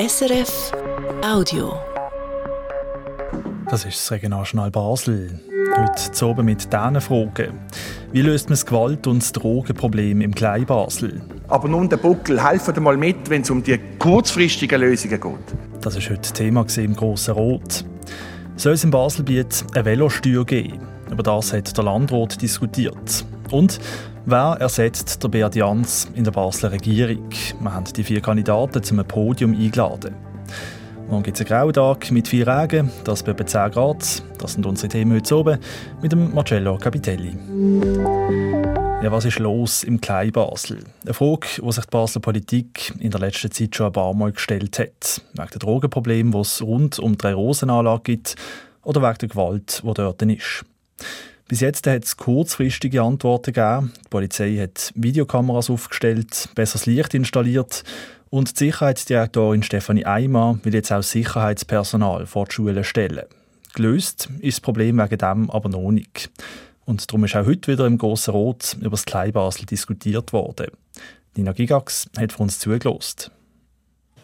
SRF Audio. Das ist das Regionaljournal Basel. Heute oben mit diesen Fragen. Wie löst man das Gewalt- und das Drogenproblem im Kleinbasel? Aber nun der Buckel, helfen mal mit, wenn es um die kurzfristigen Lösungen geht. Das war heute Thema im Grossen Rot. Soll es im Baselbiet eine Velosteuer geben? Über das hat der Landrat diskutiert. Und Wer ersetzt der Beat Jans in der Basler Regierung? Wir haben die vier Kandidaten zum Podium eingeladen. Morgen gibt es einen grauen Tag mit vier Regen, das bei 10 Grad. Das sind unsere Themen heute oben mit dem Marcello Capitelli. Ja, was ist los im Klein-Basel? Eine Frage, die sich die Basler Politik in der letzten Zeit schon ein paar Mal gestellt hat. Wegen der Drogenprobleme, die es rund um die Rosenanlage gibt oder wegen der Gewalt, die dort ist. Bis jetzt hat es kurzfristige Antworten gegeben. Die Polizei hat Videokameras aufgestellt, besseres Licht installiert und die Sicherheitsdirektorin Stefanie Eimer will jetzt auch Sicherheitspersonal vor die Schulen stellen. Gelöst ist das Problem wegen dem aber noch nicht. Und darum ist auch heute wieder im Grossen Rot über das Kleinbasel diskutiert worden. Nina Gigax hat für uns zugelost.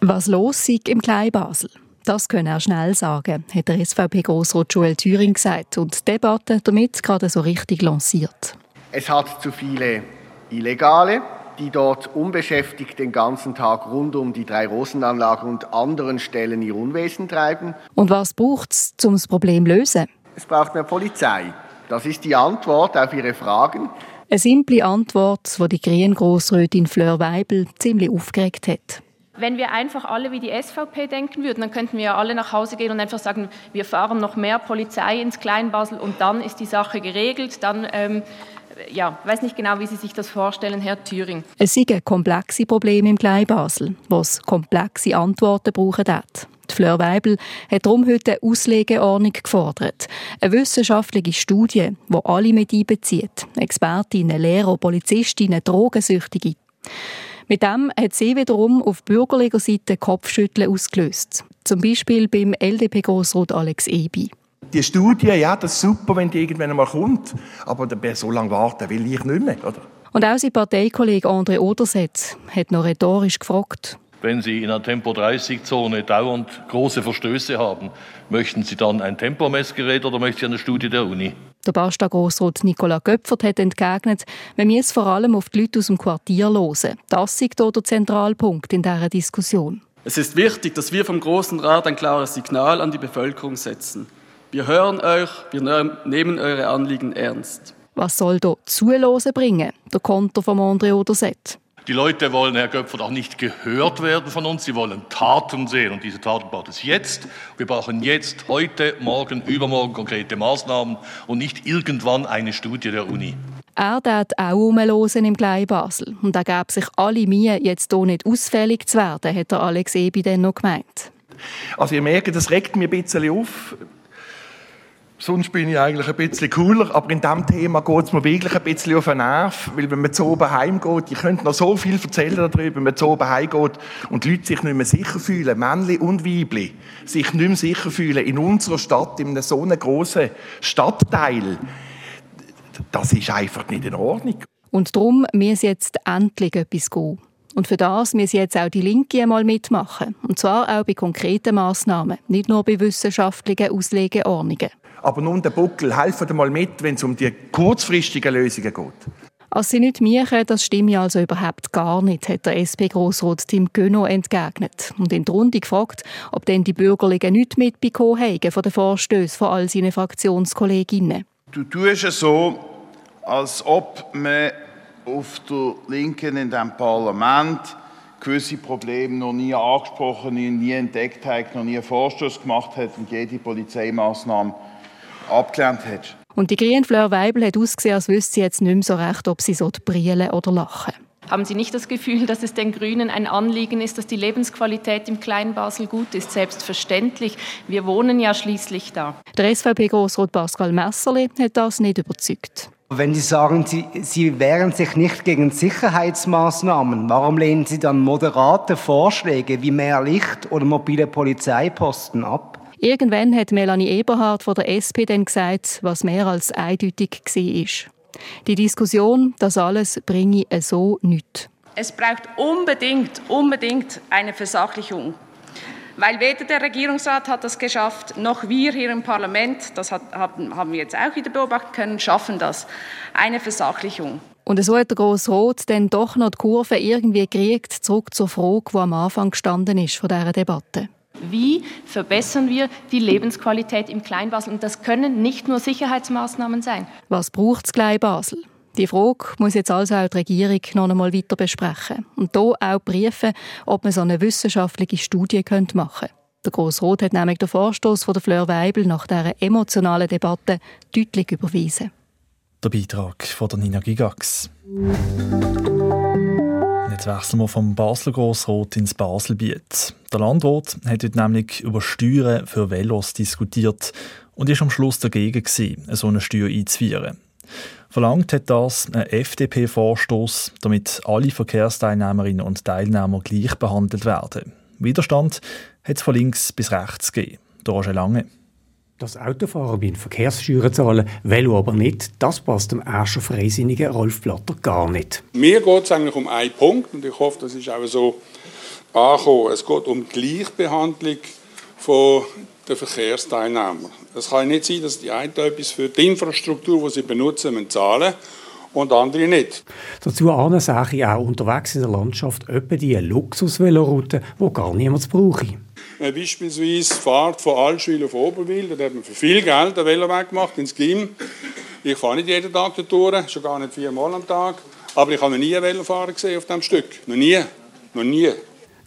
Was los ist im Kleinbasel? Das können er schnell sagen, hat der SVP-Grossrat Joel Thüring gesagt und die Debatte damit gerade so richtig lanciert. Es hat zu viele Illegale, die dort unbeschäftigt den ganzen Tag rund um die drei Rosenanlagen und anderen Stellen ihr Unwesen treiben. Und was braucht es, um das Problem zu lösen? Es braucht mehr Polizei. Das ist die Antwort auf Ihre Fragen. Eine simple Antwort, die die grünen Grossrätin Fleur Weibel ziemlich aufgeregt hat. Wenn wir einfach alle wie die SVP denken würden, dann könnten wir ja alle nach Hause gehen und einfach sagen, wir fahren noch mehr Polizei ins Kleinbasel und dann ist die Sache geregelt. Dann, ähm, ja, weiß nicht genau, wie Sie sich das vorstellen, Herr Thüring. Es sind komplexe Probleme im Kleinbasel, was komplexe Antworten brauchen hat. Die Fleur Weibel hat darum heute eine Auslegeordnung gefordert. Eine wissenschaftliche Studie, die alle mit einbezieht. Expertinnen, Lehrer, Polizistinnen, Drogensüchtige. Mit dem hat sie wiederum auf bürgerlicher Seite Kopfschütteln ausgelöst. Zum Beispiel beim LDP-Grossrat Alex Ebi. Die Studie, ja, das ist super, wenn die irgendwann einmal kommt. Aber so lange warten will ich nicht mehr, oder? Und auch sein Parteikollege André Odersetz hat noch rhetorisch gefragt. Wenn Sie in einer Tempo-30-Zone dauernd große Verstöße haben, möchten Sie dann ein Tempomessgerät oder möchten Sie eine Studie der Uni? Der Basta-Grossrat Nicola Göpfert hat entgegnet, wir müssen vor allem auf die Leute aus dem Quartier hören. Das ist hier der Zentralpunkt in dieser Diskussion. Es ist wichtig, dass wir vom Großen Rat ein klares Signal an die Bevölkerung setzen. Wir hören euch, wir nehmen eure Anliegen ernst. Was soll da Zulosen bringen, der Konter von André Oderset? Die Leute wollen, Herr Göpfert, auch nicht gehört werden von uns. Sie wollen Taten sehen. Und diese Taten braucht es jetzt. Wir brauchen jetzt, heute, morgen, übermorgen konkrete Maßnahmen und nicht irgendwann eine Studie der Uni. Er hat auch umlosen im Glei Basel. Und er gab sich alle Mühe, jetzt hier nicht ausfällig zu werden, hat der Alex Ebi dann noch gemeint. Also ihr merkt, das regt mich ein bisschen auf. Sonst bin ich eigentlich ein bisschen cooler, aber in diesem Thema geht es mir wirklich ein bisschen auf den Nerv, weil wenn man zu oben heimgeht, ich könnte noch so viel erzählen darüber, wenn man zu oben heimgeht und die Leute sich nicht mehr sicher fühlen, Männli und Weibli, sich nicht mehr sicher fühlen in unserer Stadt, in einem so einem grossen Stadtteil, das ist einfach nicht in Ordnung. Und darum muss jetzt endlich etwas gehen. Und für das müssen jetzt auch die Linke einmal mitmachen. Und zwar auch bei konkreten Massnahmen, nicht nur bei wissenschaftlichen Auslegeordnungen. Aber nun der Buckel, helfen mal mit, wenn es um die kurzfristigen Lösungen geht. Als sie nicht miechen, das stimme also überhaupt gar nicht, hat der SP-Grossrat Tim Gönno entgegnet und in der Runde gefragt, ob denn die Bürgerlichen nicht mitbekommen haben von den Vorstößen von all seinen Fraktionskolleginnen. Du tust es so, als ob man auf der Linken in diesem Parlament gewisse Probleme noch nie angesprochen, nie entdeckt hat, noch nie einen Vorstoß gemacht hat und jede Polizeimaßnahme abgelehnt hat. Und die grüne Fleur Weibel hat ausgesehen, als wüsste sie jetzt nicht mehr so recht, ob sie so brillen oder lachen. Haben Sie nicht das Gefühl, dass es den Grünen ein Anliegen ist, dass die Lebensqualität im kleinen Basel gut ist? Selbstverständlich. Wir wohnen ja schließlich da. Der SVP-Grossrat Pascal Messerli hat das nicht überzeugt. Wenn Sie sagen, Sie, Sie wehren sich nicht gegen Sicherheitsmaßnahmen, warum lehnen Sie dann moderate Vorschläge wie mehr Licht oder mobile Polizeiposten ab? Irgendwann hat Melanie Eberhardt von der SP dann gesagt, was mehr als eindeutig war. Die Diskussion, das alles bringe so nichts. Es braucht unbedingt, unbedingt eine Versachlichung. Weil weder der Regierungsrat hat das geschafft, noch wir hier im Parlament, das hat, haben wir jetzt auch wieder beobachten können, schaffen das. Eine Versachlichung. Und so hat der Grosse Rot dann doch noch die Kurve irgendwie gekriegt, zurück zur Frage, die am Anfang gestanden ist von dieser Debatte. Wie verbessern wir die Lebensqualität im Kleinbasel? Und das können nicht nur Sicherheitsmaßnahmen sein. Was braucht es Kleinbasel? Die Frage muss jetzt also auch die Regierung noch einmal weiter besprechen. Und hier auch prüfen, ob man so eine wissenschaftliche Studie machen könnte. Der Grossrot hat nämlich den Vorstoß von der Fleur Weibel nach dieser emotionalen Debatte deutlich überwiesen. Der Beitrag von der Nina Gigax. Jetzt wechseln wir vom Basler Grossrot ins Baselbiet. Der Landrat hat heute nämlich über Steuern für Velos diskutiert und ist am Schluss dagegen gewesen, so eine Steuer einzuführen. Verlangt hat das ein FDP-Vorstoß, damit alle Verkehrsteilnehmerinnen und Teilnehmer gleich behandelt werden. Widerstand hat es von links bis rechts gegeben. Schon lange. Dass Autofahrer bei Verkehrssteuern zahlen, Velo aber nicht, das passt dem ersten freisinnigen Rolf Blatter gar nicht. Mir geht es eigentlich um einen Punkt und ich hoffe, das ist auch so angekommen. Es geht um die Gleichbehandlung von den Verkehrsteilnehmern. Es kann nicht sein, dass die einen etwas für die Infrastruktur, die sie benutzen, zahlen und andere nicht. Dazu sehe ich auch unterwegs in der Landschaft etwa die Luxus-Veloroute, die gar niemand braucht. Äh, beispielsweise Fahrt von Allschwil auf Oberwil, da hat man für viel Geld einen Veloweg gemacht, ins Glim. Ich fahre nicht jeden Tag dort, schon gar nicht viermal am Tag. Aber ich habe noch nie einen Velofahrer gesehen auf diesem Stück. Noch nie. Noch nie.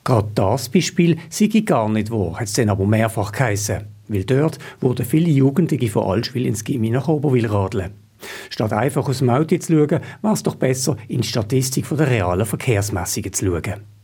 Gerade das Beispiel sei gar nicht wahr, hat es dann aber mehrfach geheißen. Weil dort wurden viele Jugendliche von Allschwil ins Gimmi nach Oberwil radeln. Statt einfach aus dem Auto zu schauen, war es doch besser, in die Statistik der realen Verkehrsmessungen zu schauen.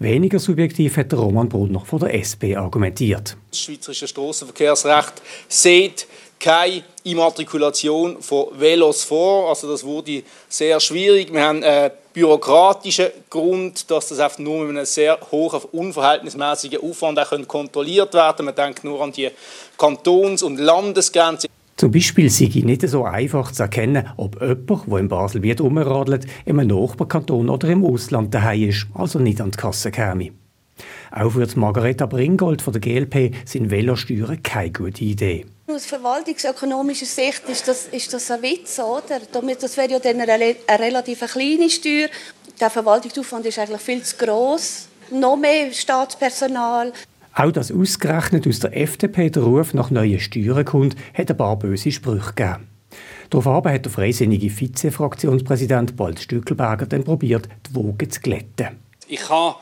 Weniger subjektiv hat Roman Brunner von der SP argumentiert. Das schweizerische Strassenverkehrsrecht sieht keine Immatrikulation von Velos vor. Also das wurde sehr schwierig. Wir haben einen bürokratischen Grund, dass das einfach nur mit einem sehr hohen, unverhältnismäßigen Aufwand auch kontrolliert werden kann. Man denkt nur an die Kantons- und Landesgrenze. Zum Beispiel sei es nicht so einfach zu erkennen, ob jemand, der in Basel wird umradelt, einem Nachbarkanton oder im Ausland daheim ist, also nicht an die Kasse käme. Auch für Margareta Bringold von der GLP sind Velosteuern keine gute Idee. Aus verwaltungsökonomischer Sicht ist das, ist das ein Witz, oder? Das wäre ja dann eine, eine relativ kleine Steuer. Der Verwaltungsaufwand ist eigentlich viel zu gross. Noch mehr Staatspersonal. Auch dass ausgerechnet aus der FDP der Ruf nach neuen Steuern kommt, hat ein paar böse Sprüche gegeben. Daraufhin hat der freisinnige Vize-Fraktionspräsident Bald Stückelberger dann probiert, die Wogen zu glätten. Ich habe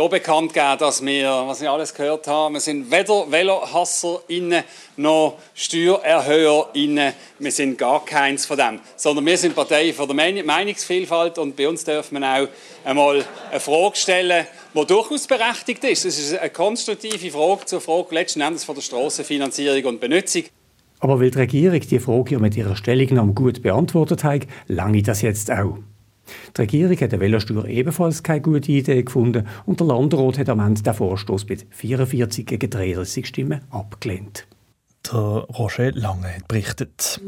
hier bekannt gegeben, dass wir, was ich alles gehört habe, wir sind weder VelohasserInnen noch SteuererhöherInnen. Wir sind gar keins von dem. Sondern wir sind Partei für die Meinungsvielfalt und bei uns dürfen wir auch einmal eine Frage stellen, die durchaus berechtigt ist. Das ist eine konstruktive Frage zur Frage letzten Endes von der Strassenfinanzierung und Benutzung. Aber weil die Regierung die Frage mit ihrer Stellungnahme gut beantwortet hat, lange das jetzt auch. Die Regierung hat eine Velosteuer ebenfalls keine gute Idee gefunden und der Landrat hat am Ende den Vorstoß mit 44 gegen 33 Stimmen abgelehnt. Der Roger Lange hat berichtet.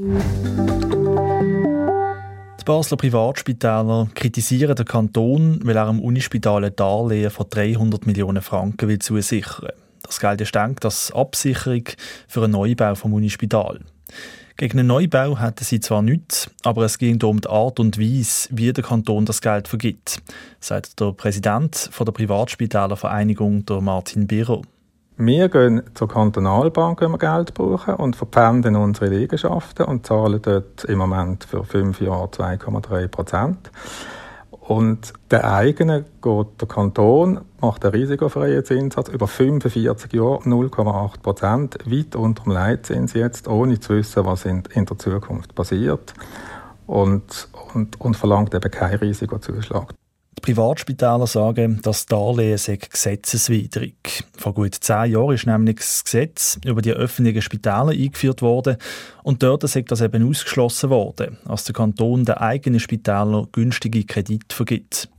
Die Basler Privatspitäler kritisieren den Kanton, weil er am Unispital ein Darlehen von 300 Millionen Franken will zusichern will. Das Geld ist denkt als Absicherung für einen Neubau vom Unispital. Gegen einen Neubau hätten sie zwar nichts, aber es ging um die Art und Weise, wie der Kanton das Geld vergibt, sagt der Präsident der Privatspitälervereinigung, der Martin Biro. Wir gehen zur Kantonalbank, wenn wir Geld brauchen, und verpfänden unsere Liegenschaften und zahlen dort im Moment für fünf Jahre 2,3 Prozent. Und der eigene geht der Kanton, macht einen risikofreien Zinssatz über 45 Jahre 0,8 Prozent, weit unter dem Leitzins jetzt, ohne zu wissen, was in, in der Zukunft passiert. Und, und, und verlangt eben keinen Risikozuschlag. Die Privatspitäler sagen, das Darlehen sei gesetzeswidrig. Vor gut zehn Jahren ist nämlich das Gesetz über die öffentlichen Spitäler eingeführt worden und dort sei das eben ausgeschlossen worden, als der Kanton den eigenen Spitälern günstige Kredite vergibt.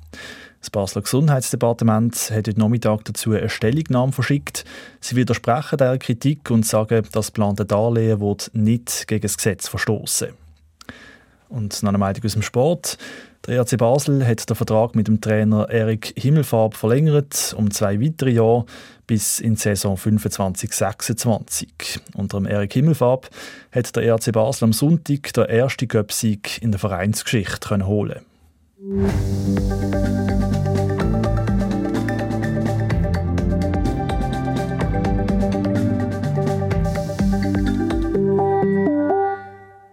Das Basler Gesundheitsdepartement hat heute Nachmittag dazu eine Stellungnahme verschickt. Sie widersprechen dieser Kritik und sagen, das geplante Darlehen wird nicht gegen das Gesetz verstoßen. Und noch Meldung aus dem Sport. Der RC Basel hat den Vertrag mit dem Trainer Erik Himmelfarb verlängert um zwei weitere Jahre bis in die Saison 25-26. Unter dem Erik Himmelfarb hat der RC Basel am Sonntag den ersten Göpsieg in der Vereinsgeschichte holen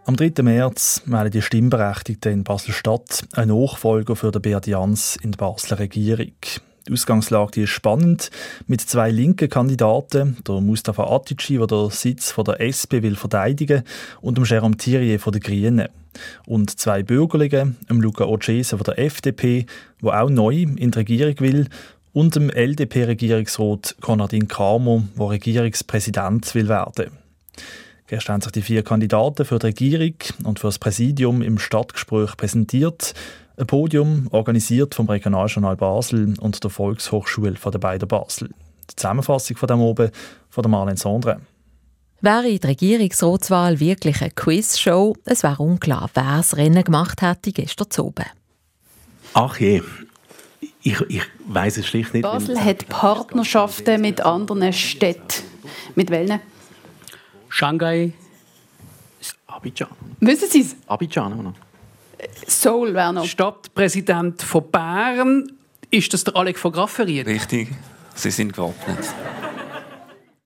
Am 3. März melden die Stimmberechtigten in Basel-Stadt einen Nachfolger für den Beat Jans in der Basler Regierung. Die Ausgangslage ist spannend mit zwei linken Kandidaten, der Mustafa Atici, der den Sitz von der SP will verteidigen und dem Jérôme Thierry von den Grünen. Und zwei Bürgerlichen, dem Luca Ocese von der FDP, der auch neu in die Regierung will, und dem LDP-Regierungsrat Konradin Kramer, der Regierungspräsident will werden. Gestern haben sich die vier Kandidaten für die Regierung und für das Präsidium im Stadtgespräch präsentiert. Ein Podium organisiert vom Regionaljournal Basel und der Volkshochschule von der beiden Basel. Die Zusammenfassung von dem oben von der Marlene Sondre. Wäre die Regierungsratswahl wirklich eine Quizshow, es wäre unklar, wer das Rennen gemacht hätte gestern zu oben. Ach je, ich, ich weiß es schlicht nicht. Basel hat Partnerschaften mit anderen Städten. Mit welchen? Shanghai, Abidjan. Wissen Sie es? Abidjan noch. Seoul wäre noch. Stadtpräsident von Bern. Ist das der Alec von Grafferiet? Richtig, Sie sind gewappnet.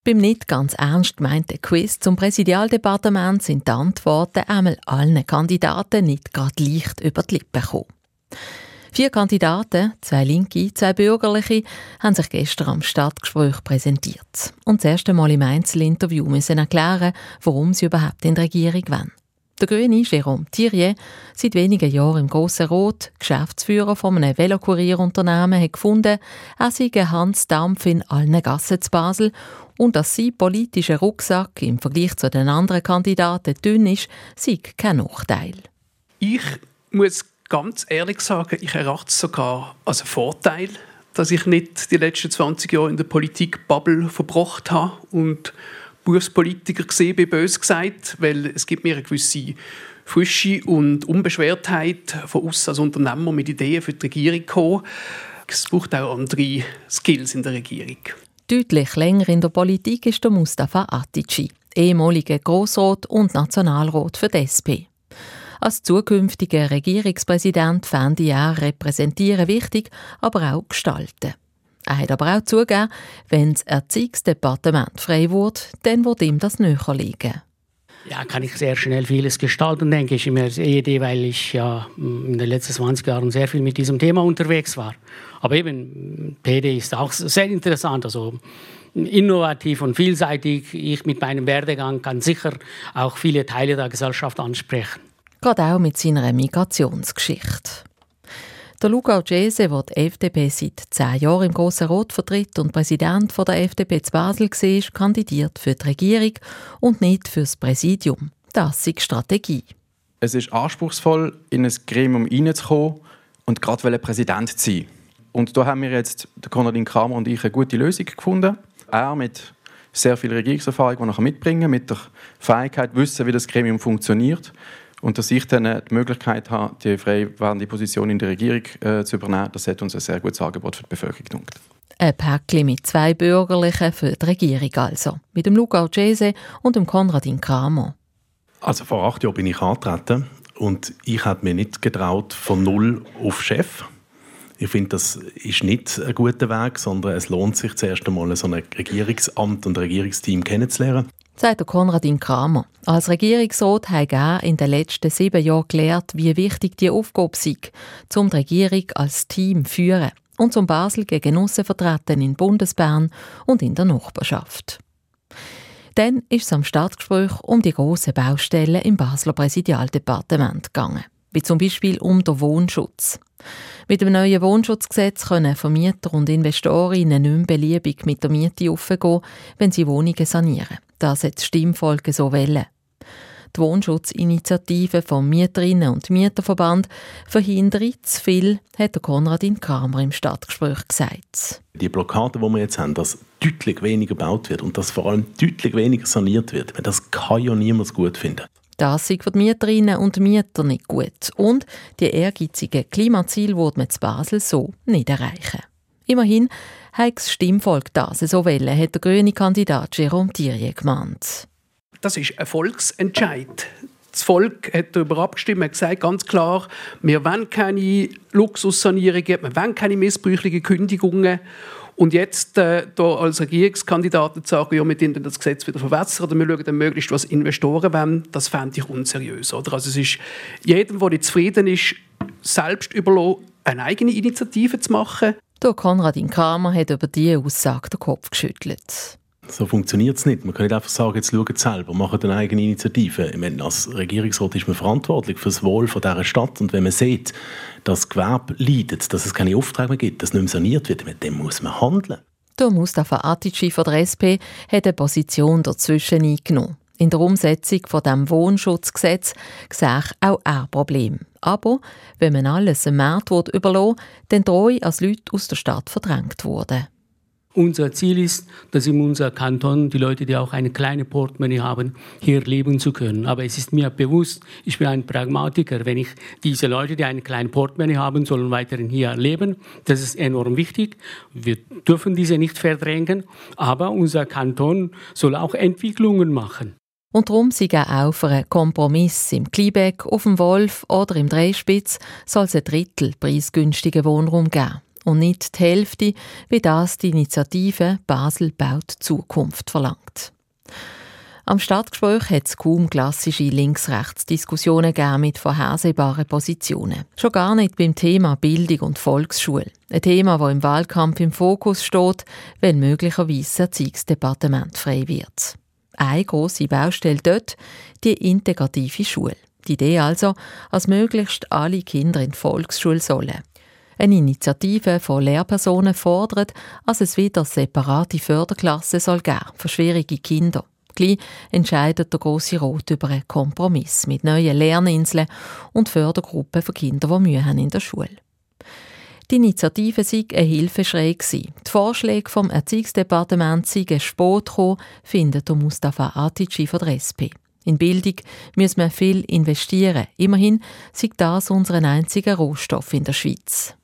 Beim nicht ganz ernst gemeinten Quiz zum Präsidialdepartement sind die Antworten einmal allen Kandidaten nicht gerade leicht über die Lippen gekommen. Vier Kandidaten, zwei Linke, zwei Bürgerliche, haben sich gestern am Stadtgespräch präsentiert und das erste Mal im Einzelinterview müssen erklären, warum sie überhaupt in der Regierung wollen. Der Grüne Jérôme Thierry, seit wenigen Jahren im Grossen Rot, Geschäftsführer von einem Velokurierunternehmen, hat gefunden, er sei Hans Dampf in allen Gassen zu Basel und dass sein politischer Rucksack im Vergleich zu den anderen Kandidaten dünn ist, sei kein Nachteil. Ich muss ganz ehrlich sagen, ich erachte es sogar als einen Vorteil, dass ich nicht die letzten 20 Jahre in der Politik Bubble verbracht habe und Berufspolitiker gesehen bin, bös gesagt, weil es gibt mir eine gewisse Frische und Unbeschwertheit von uns als Unternehmer mit Ideen für die Regierung kommen. Es braucht auch andere Skills in der Regierung. Deutlich länger in der Politik ist der Mustafa Atici, ehemaliger Grossrat und Nationalrat für die SP. Als zukünftiger Regierungspräsident fände er repräsentieren wichtig, aber auch gestalten. Er hat aber auch zugegeben, wenn das Erziehungsdepartement frei wird, dann wird ihm das näher liegen. Ja, kann ich sehr schnell vieles gestalten, denke ich, der Idee, weil ich ja in den letzten 20 Jahren sehr viel mit diesem Thema unterwegs war. Aber eben, PD ist auch sehr interessant, also innovativ und vielseitig. Ich mit meinem Werdegang kann sicher auch viele Teile der Gesellschaft ansprechen gerade auch mit seiner Migrationsgeschichte. Der Luca Gese, der die FDP seit zehn Jahren im Grossen Rot vertritt und Präsident der FDP zu Basel war, kandidiert für die Regierung und nicht für das Präsidium. Das ist Strategie. Es ist anspruchsvoll, in ein Gremium reinzukommen und gerade Präsident zu sein. Und da haben wir jetzt, Konradin Kramer und ich, eine gute Lösung gefunden. Er mit sehr viel Regierungserfahrung, die er mitbringen kann, mit der Fähigkeit, wissen, wie das Gremium funktioniert und dass ich dann die Möglichkeit habe, die frei werdende Position in der Regierung äh, zu übernehmen, das hat uns ein sehr gutes Angebot für die Bevölkerung gedacht. Ein Päckchen mit zwei Bürgerlichen für die Regierung also. Mit dem Luca Cese und dem Konradin Kramer. Also vor acht Jahren bin ich angetreten und ich habe mir nicht getraut von null auf Chef. Ich finde, das ist nicht ein guter Weg, sondern es lohnt sich zuerst einmal, so ein Regierungsamt und ein Regierungsteam kennenzulernen sagt Konradin Kramer. Als Regierungsrat hat er in den letzten sieben Jahren gelernt, wie wichtig die Aufgabe sei, um die Regierung als Team zu führen und zum Basel Genossen vertreten in Bundesbern und in der Nachbarschaft. Dann ist es am Stadtgespräch um die grossen Baustellen im Basler Präsidialdepartement gegangen, wie zum Beispiel um den Wohnschutz. Mit dem neuen Wohnschutzgesetz können Vermieter und Investorinnen nicht mehr beliebig mit der Miete aufgehen, wenn sie Wohnungen sanieren. Das hat das Stimmvolk so wollen. Die Wohnschutzinitiative vom Mieterinnen- und Mieterverband verhindert zu viel, hat der Konradin Kramer im Stadtgespräch gesagt. Die Blockade, die wir jetzt haben, dass deutlich weniger gebaut wird und dass vor allem deutlich weniger saniert wird, das kann ja niemand gut finden. Das sieht für die Mieterinnen und Mieter nicht gut. Und die ehrgeizigen Klimaziele wird man zu Basel so nicht erreichen. Immerhin hat das Stimmvolk das so wollen, hat der grüne Kandidat Jérôme Thierry gemeint. Das ist ein Volksentscheid. Das Volk hat darüber abgestimmt, hat gesagt ganz klar, wir wollen keine Luxussanierungen, wir wollen keine missbräuchlichen Kündigungen. Und jetzt äh, da als Regierungskandidaten zu sagen, ja, wir wollen das Gesetz wieder verwässern oder wir schauen dann möglichst, was Investoren wollen, das fände ich unseriös. Oder? Also es ist jedem, der nicht zufrieden ist, selbst überlassen, eine eigene Initiative zu machen. Der Konradin Kramer hat über diese Aussage den Kopf geschüttelt. So funktioniert es nicht. Man kann nicht einfach sagen, jetzt schaut selber, macht eine eigene Initiative. Ich meine, als Regierungsrat ist man verantwortlich für das Wohl von dieser Stadt. Und wenn man sieht, dass das Gewerbe leidet, dass es keine Aufträge mehr gibt, dass nicht mehr saniert wird, mit dem muss man handeln. Der Mustafa Atici von der SP hat eine Position dazwischen eingenommen. In der Umsetzung von dem Wohnschutzgesetz sehe ich auch ein Problem. Aber wenn man alles dem Markt überlassen dann drohe als Leute aus der Stadt verdrängt worden. Unser Ziel ist, dass in unserem Kanton die Leute, die auch eine kleine Portemonnaie haben, hier leben zu können. Aber es ist mir bewusst, ich bin ein Pragmatiker. Wenn ich diese Leute, die eine kleine Portemonnaie haben, sollen weiterhin hier leben, das ist enorm wichtig. Wir dürfen diese nicht verdrängen, aber unser Kanton soll auch Entwicklungen machen. Und darum sei auch für einen Kompromiss im Kliebeck, auf dem Wolf oder im Dreispitz soll es ein Drittel preisgünstigen Wohnraum geben und nicht die Hälfte, wie das die Initiative Basel baut Zukunft verlangt. Am Stadtgespräch hat es kaum klassische Links-Rechts-Diskussionen mit vorhersehbaren Positionen. Schon gar nicht beim Thema Bildung und Volksschule. Ein Thema, das im Wahlkampf im Fokus steht, wenn möglicherweise das Erziehungsdepartement frei wird. Eine grosse Baustelle dort, die integrative Schule. Die Idee also, als möglichst alle Kinder in die Volksschule sollen. Eine Initiative von Lehrpersonen fordert, dass es wieder separate Förderklassen soll geben für schwierige Kinder. Gleich entscheidet der Grosse Rot über einen Kompromiss mit neuen Lerninseln und Fördergruppen für Kinder, die Mühe haben in der Schule. Die Initiative sei eine Hilfeschrei Die Vorschläge vom Erziehungsdepartement seien spät gekommen, findet Mustafa Atici von der SP. In Bildung müssen wir viel investieren. Immerhin sei das unser einziger Rohstoff in der Schweiz.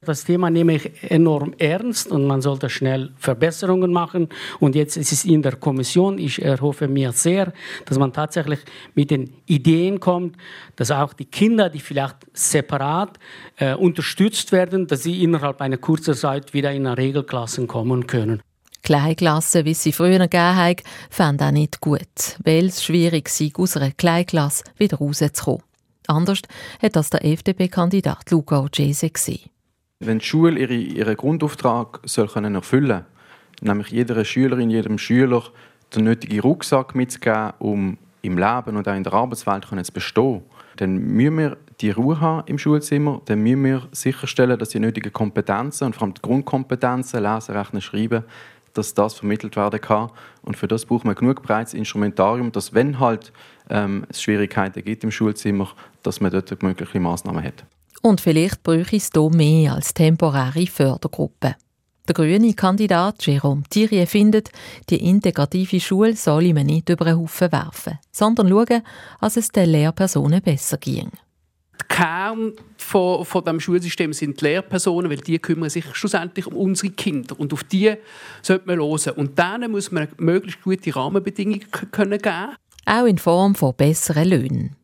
Das Thema nehme ich enorm ernst und man sollte schnell Verbesserungen machen. Und jetzt ist es in der Kommission. Ich erhoffe mir sehr, dass man tatsächlich mit den Ideen kommt, dass auch die Kinder, die vielleicht separat äh, unterstützt werden, dass sie innerhalb einer kurzen Zeit wieder in eine Regelklassen kommen können. Kleinklassen, wie sie früher gegeben haben, fanden auch nicht gut, weil es schwierig sei, aus einer Kleinklasse wieder rauszukommen. Anders hat das der FDP-Kandidat Luca Ogese gesehen. Wenn die Schule ihre, ihren Grundauftrag soll können erfüllen nämlich jeder Schülerin, jedem Schüler den nötigen Rucksack mitzugeben, um im Leben und auch in der Arbeitswelt zu bestehen, dann müssen wir die Ruhe haben im Schulzimmer, dann müssen wir sicherstellen, dass die nötigen Kompetenzen und vor allem die Grundkompetenzen, Lesen, Rechnen, Schreiben, dass das vermittelt werden kann. Und für das braucht man genug breites Instrumentarium, dass wenn halt ähm, es Schwierigkeiten gibt im Schulzimmer, dass man dort mögliche Maßnahmen hat. Und vielleicht bräuchte es hier mehr als temporäre Fördergruppe. Der grüne Kandidat Jérôme Thierry findet, die integrative Schule solle man nicht über den Haufen werfen, sondern schauen, dass es den Lehrpersonen besser ging. Der Kern von, von dem Schulsystem sind die Lehrpersonen, weil die kümmern sich schlussendlich um unsere Kinder und auf die sollte man hören. Und denen muss man möglichst gute Rahmenbedingungen können geben. Auch in Form von besseren Löhnen.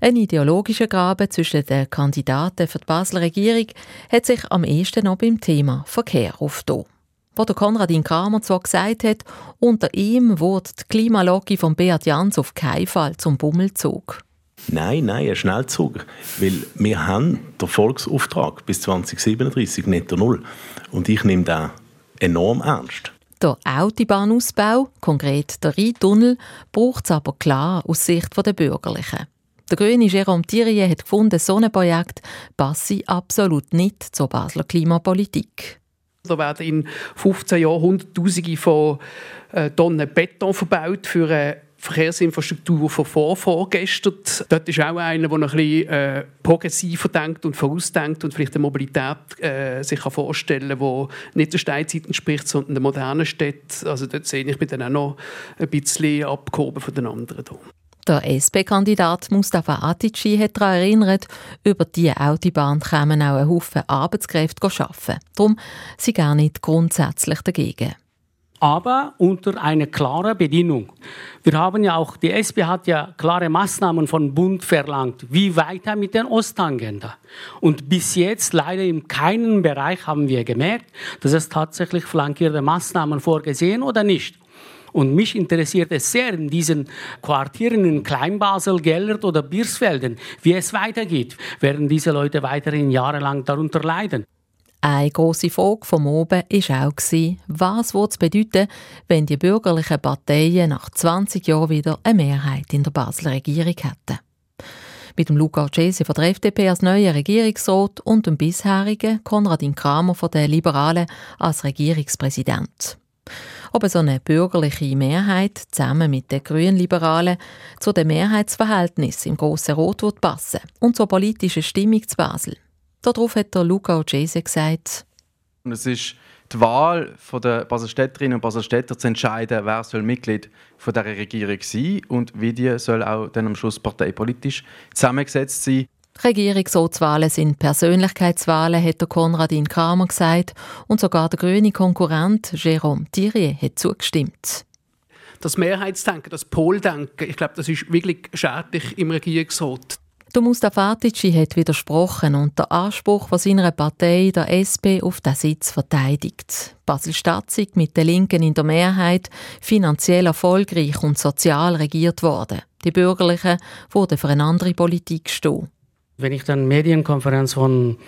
Ein ideologischer Graben zwischen den Kandidaten für die Basler Regierung hat sich am ehesten noch beim Thema Verkehr aufgetan. Wo der Konradin Kramer zwar gesagt hat, unter ihm wurde die Klimalogik von Beat Jans auf keinen Fall zum Bummelzug. Nein, nein, ein Schnellzug. Weil wir haben den Volksauftrag bis 2037 netto null. Und ich nehme den enorm ernst. Der Autobahnausbau, konkret der Rheintunnel, braucht es aber klar aus Sicht der Bürgerlichen. Der grüne Jérôme Thierry hat gefunden, so ein Projekt passe absolut nicht zur Basler Klimapolitik. Da werden in 15 Jahren Hunderttausende von äh, Tonnen Beton verbaut für eine Verkehrsinfrastruktur von vor vorgestern. Dort ist auch einer, der ein bisschen äh, progressiver denkt und vorausdenkt und vielleicht eine Mobilität äh, sich kann vorstellen kann, die nicht der Steinzeit entspricht, sondern der modernen Stadt. Also dort sehe ich mich dann auch noch ein bisschen abgehoben von den anderen. Hier. Der SP-Kandidat Mustafa Atici hat daran erinnert, über diese Autobahn kämen auch ein Haufen Arbeitskräfte arbeiten. Darum sind gar nicht grundsätzlich dagegen. Aber unter einer klaren Bedingung. Wir haben ja auch, die SP hat ja klare Maßnahmen von Bund verlangt. Wie weiter mit der Ostagenda? Und bis jetzt leider in keinem Bereich haben wir gemerkt, dass es tatsächlich flankierte Maßnahmen vorgesehen oder nicht. Und mich interessiert es sehr in diesen Quartieren in Kleinbasel, Gellert oder Biersfelden, wie es weitergeht. Werden diese Leute weiterhin jahrelang darunter leiden? Eine grosse Frage vom Oben war auch, was es bedeuten wenn die bürgerlichen Parteien nach 20 Jahren wieder eine Mehrheit in der Basler Regierung hätten. Mit dem Luca Cesi von der FDP als neuer Regierungsrat und dem bisherigen Konradin Kramer von den Liberalen als Regierungspräsident ob so eine bürgerliche Mehrheit zusammen mit den Grünliberalen zu dem Mehrheitsverhältnis im Grossen Rot wird passen und zur politischen Stimmung zu Basel. Darauf hat der Luca Ocese gesagt. es ist die Wahl der Baselstädterinnen und Baselstädter zu entscheiden, wer soll Mitglied dieser Regierung sein und wie die soll auch dann am Schluss parteipolitisch zusammengesetzt sein. Regierungsratswahlen sind Persönlichkeitswahlen, hat der Konradin Kramer gesagt. Und sogar der grüne Konkurrent Jérôme Thierry hat zugestimmt. Das Mehrheitsdenken, das Poldenken, ich glaube, das ist wirklich schädlich im Regierungsrat. Der Mustafa Atici hat widersprochen und den Anspruch von seiner Partei, der SP, auf den Sitz verteidigt. Basel-Stadt mit den Linken in der Mehrheit finanziell erfolgreich und sozial regiert worden. Die Bürgerlichen wurden für eine andere Politik stehen. Wenn ich dann Medienkonferenz von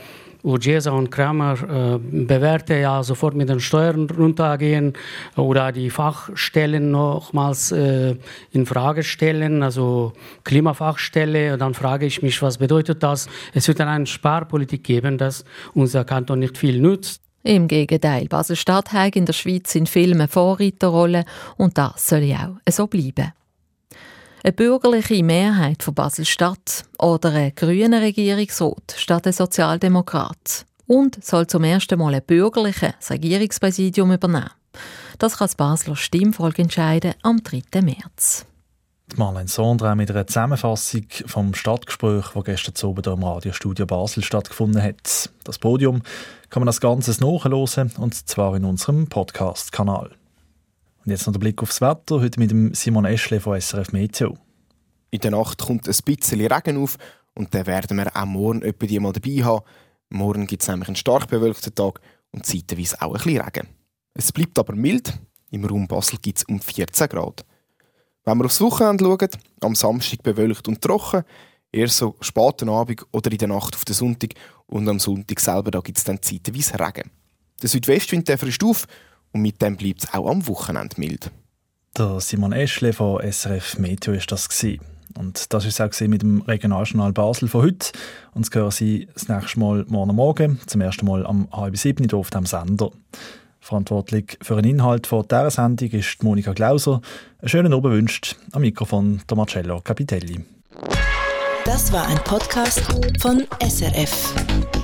Urgesa und Kramer äh, bewerte, ja, sofort mit den Steuern runtergehen oder die Fachstellen nochmals äh, in Frage stellen, also Klimafachstelle, dann frage ich mich, was bedeutet das? Es wird dann eine Sparpolitik geben, dass unser Kanton nicht viel nützt. Im Gegenteil, Basel-Stadt in der Schweiz in Filmen Vorreiterrolle und das soll ja auch so bleiben. Eine bürgerliche Mehrheit von Basel-Stadt oder ein grüner Regierungsrat statt ein Sozialdemokrat. Und soll zum ersten Mal ein bürgerliches Regierungspräsidium übernehmen. Das kann das Basler Stimmvolk entscheiden am 3. März. Marlene Sondra mit einer Zusammenfassung vom Stadtgespräch, das gestern Abend im Radiostudio Basel stattgefunden hat. Das Podium kann man das Ganze nachhören, und zwar in unserem Podcast-Kanal. Und jetzt noch der Blick aufs Wetter, heute mit Simon Eschle von SRF Meteo. In der Nacht kommt ein bisschen Regen auf und dann werden wir auch morgen etwa die mal dabei haben. Morgen gibt es nämlich einen stark bewölkten Tag und zeitweise auch ein bisschen Regen. Es bleibt aber mild. Im Raum Basel gibt es um 14 Grad. Wenn wir aufs Wochenende schauen, am Samstag bewölkt und trocken, eher so späten Abend oder in der Nacht auf den Sonntag und am Sonntag selber gibt es dann zeitweise Regen. Der Südwestwind der frischt auf und mit dem bleibt es auch am Wochenende mild. Der Simon Eschle von SRF Meteo ist das gewesen. Und das ist auch mit dem Regionaljournal Basel von heute. Und das hören Sie das nächste Mal morgen Morgen, zum ersten Mal am halb sieben hier auf dem Sender. Verantwortlich für den Inhalt von dieser Sendung ist Monika Glauser. Einen schönen Abend wünscht am Mikrofon der Marcello Capitelli. Das war ein Podcast von SRF.